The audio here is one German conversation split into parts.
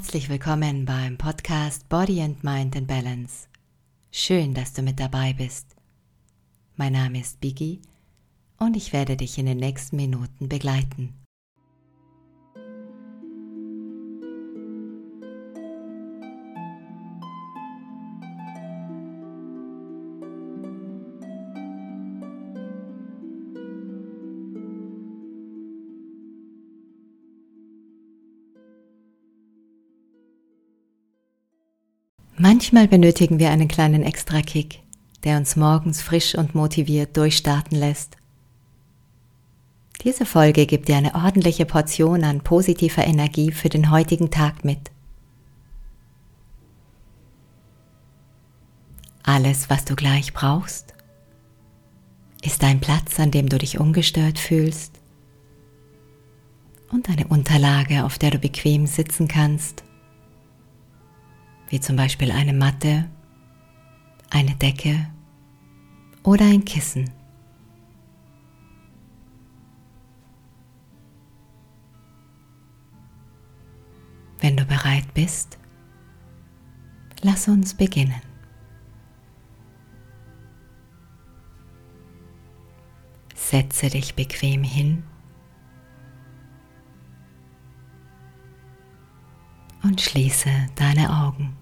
Herzlich willkommen beim Podcast Body and Mind in Balance. Schön, dass du mit dabei bist. Mein Name ist Biggie und ich werde dich in den nächsten Minuten begleiten. Manchmal benötigen wir einen kleinen Extra-Kick, der uns morgens frisch und motiviert durchstarten lässt. Diese Folge gibt dir eine ordentliche Portion an positiver Energie für den heutigen Tag mit. Alles, was du gleich brauchst, ist ein Platz, an dem du dich ungestört fühlst und eine Unterlage, auf der du bequem sitzen kannst wie zum Beispiel eine Matte, eine Decke oder ein Kissen. Wenn du bereit bist, lass uns beginnen. Setze dich bequem hin und schließe deine Augen.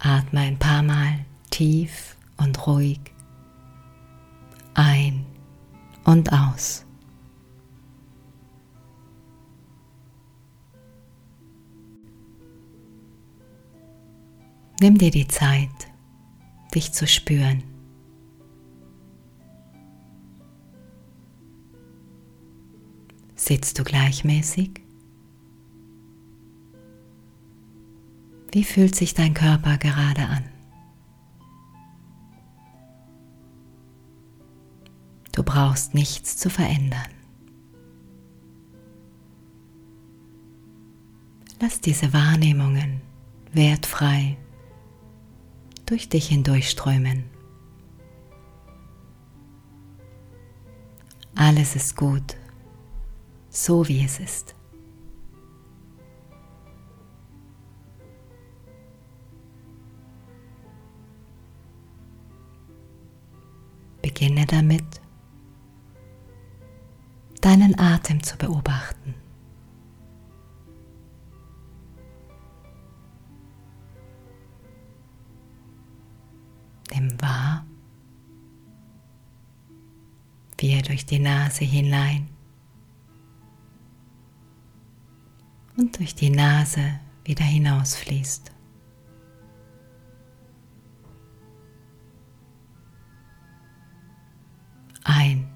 Atme ein paar Mal tief und ruhig ein und aus. Nimm dir die Zeit, dich zu spüren. Sitzt du gleichmäßig? Wie fühlt sich dein Körper gerade an? Du brauchst nichts zu verändern. Lass diese Wahrnehmungen wertfrei durch dich hindurchströmen. Alles ist gut, so wie es ist. Beginne damit, deinen Atem zu beobachten. Nimm wahr, wie er durch die Nase hinein und durch die Nase wieder hinausfließt. ein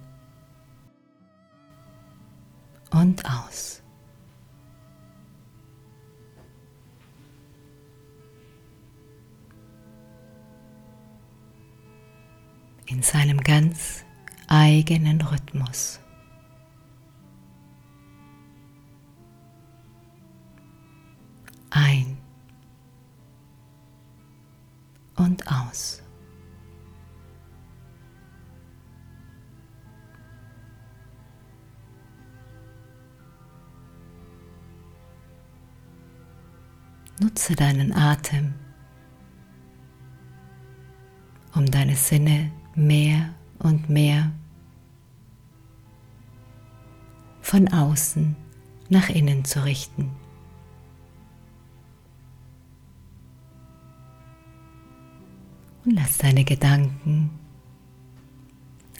und aus. In seinem ganz eigenen Rhythmus. Ein und aus. Nutze deinen Atem, um deine Sinne mehr und mehr von außen nach innen zu richten. Und lass deine Gedanken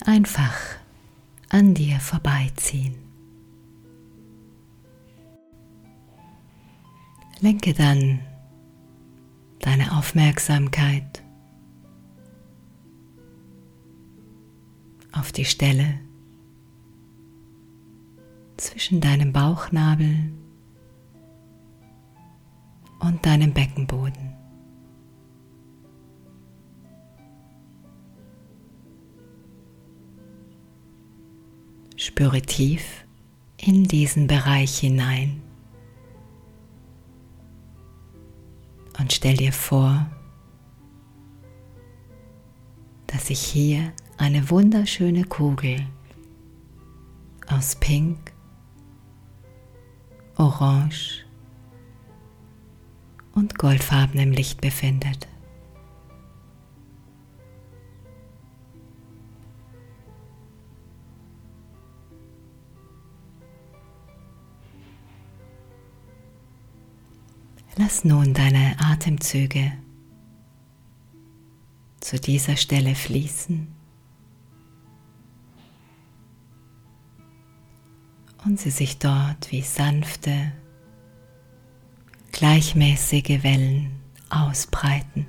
einfach an dir vorbeiziehen. Lenke dann deine Aufmerksamkeit auf die Stelle zwischen deinem Bauchnabel und deinem Beckenboden. Spüre tief in diesen Bereich hinein. Und stell dir vor, dass sich hier eine wunderschöne Kugel aus Pink, Orange und goldfarbenem Licht befindet. Lass nun deine Atemzüge zu dieser Stelle fließen und sie sich dort wie sanfte, gleichmäßige Wellen ausbreiten.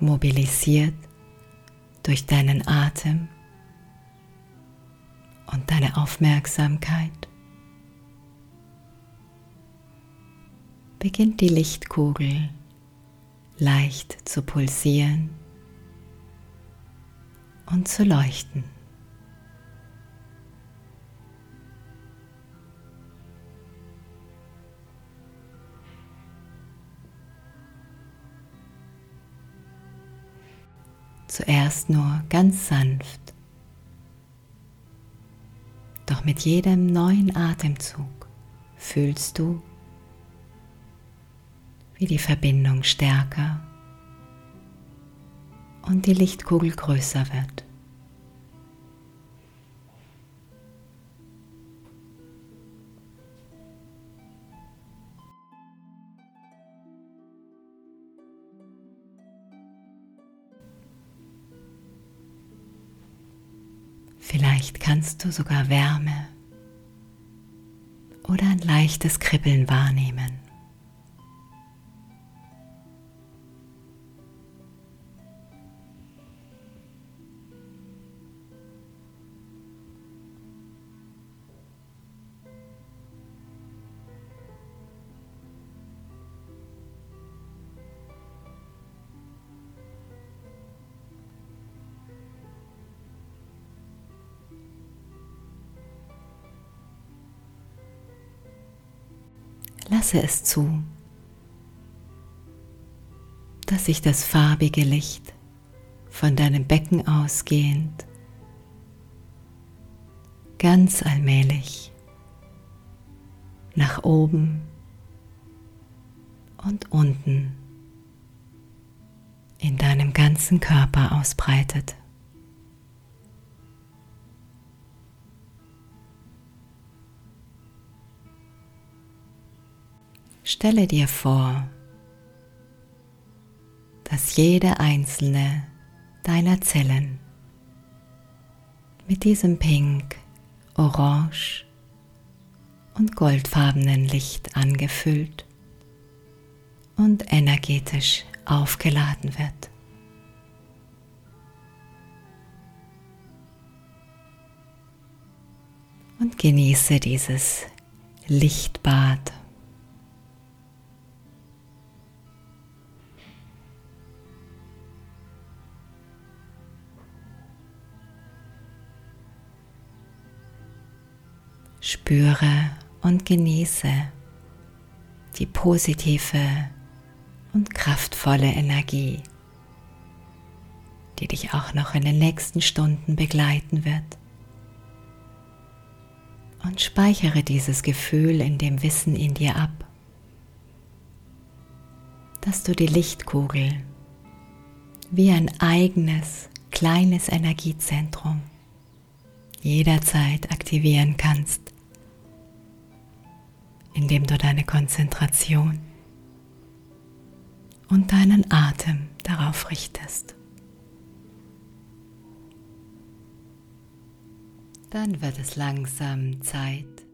Mobilisiert durch deinen Atem und deine Aufmerksamkeit, beginnt die Lichtkugel leicht zu pulsieren und zu leuchten. Zuerst nur ganz sanft. Doch mit jedem neuen Atemzug fühlst du, wie die Verbindung stärker und die Lichtkugel größer wird. Vielleicht kannst du sogar Wärme oder ein leichtes Kribbeln wahrnehmen. Lasse es zu, dass sich das farbige Licht von deinem Becken ausgehend ganz allmählich nach oben und unten in deinem ganzen Körper ausbreitet. Stelle dir vor, dass jede einzelne deiner Zellen mit diesem Pink, Orange und goldfarbenen Licht angefüllt und energetisch aufgeladen wird. Und genieße dieses Lichtbad Spüre und genieße die positive und kraftvolle Energie, die dich auch noch in den nächsten Stunden begleiten wird. Und speichere dieses Gefühl in dem Wissen in dir ab, dass du die Lichtkugel wie ein eigenes kleines Energiezentrum jederzeit aktivieren kannst indem du deine Konzentration und deinen Atem darauf richtest. Dann wird es langsam Zeit,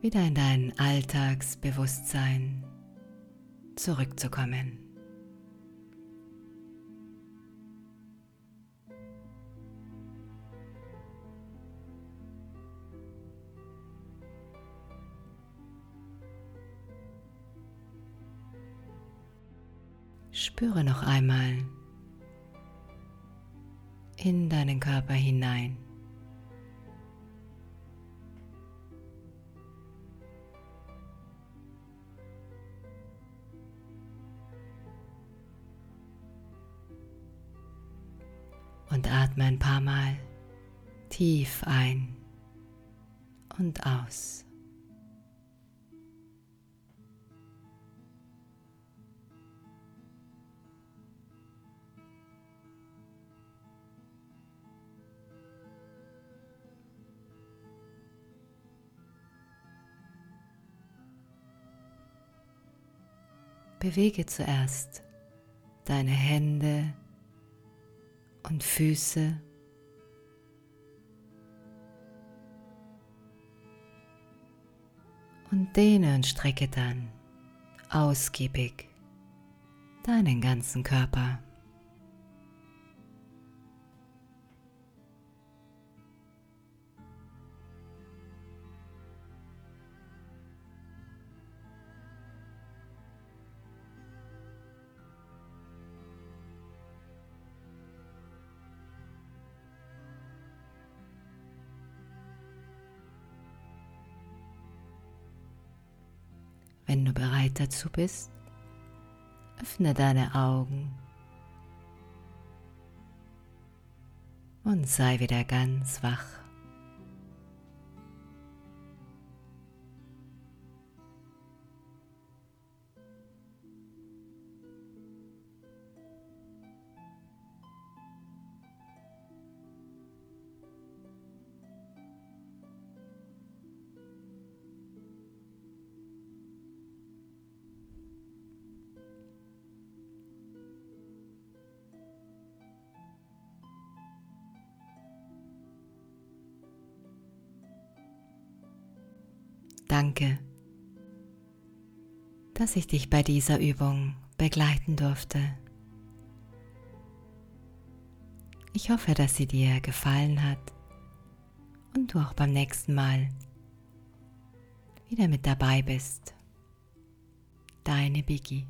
wieder in dein Alltagsbewusstsein zurückzukommen. Spüre noch einmal in deinen Körper hinein. und atme ein paar Mal tief ein und aus. Bewege zuerst deine Hände und Füße. Und dehne und strecke dann ausgiebig deinen ganzen Körper. Wenn du bereit dazu bist, öffne deine Augen und sei wieder ganz wach. Danke, dass ich dich bei dieser Übung begleiten durfte. Ich hoffe, dass sie dir gefallen hat und du auch beim nächsten Mal wieder mit dabei bist. Deine Biggie.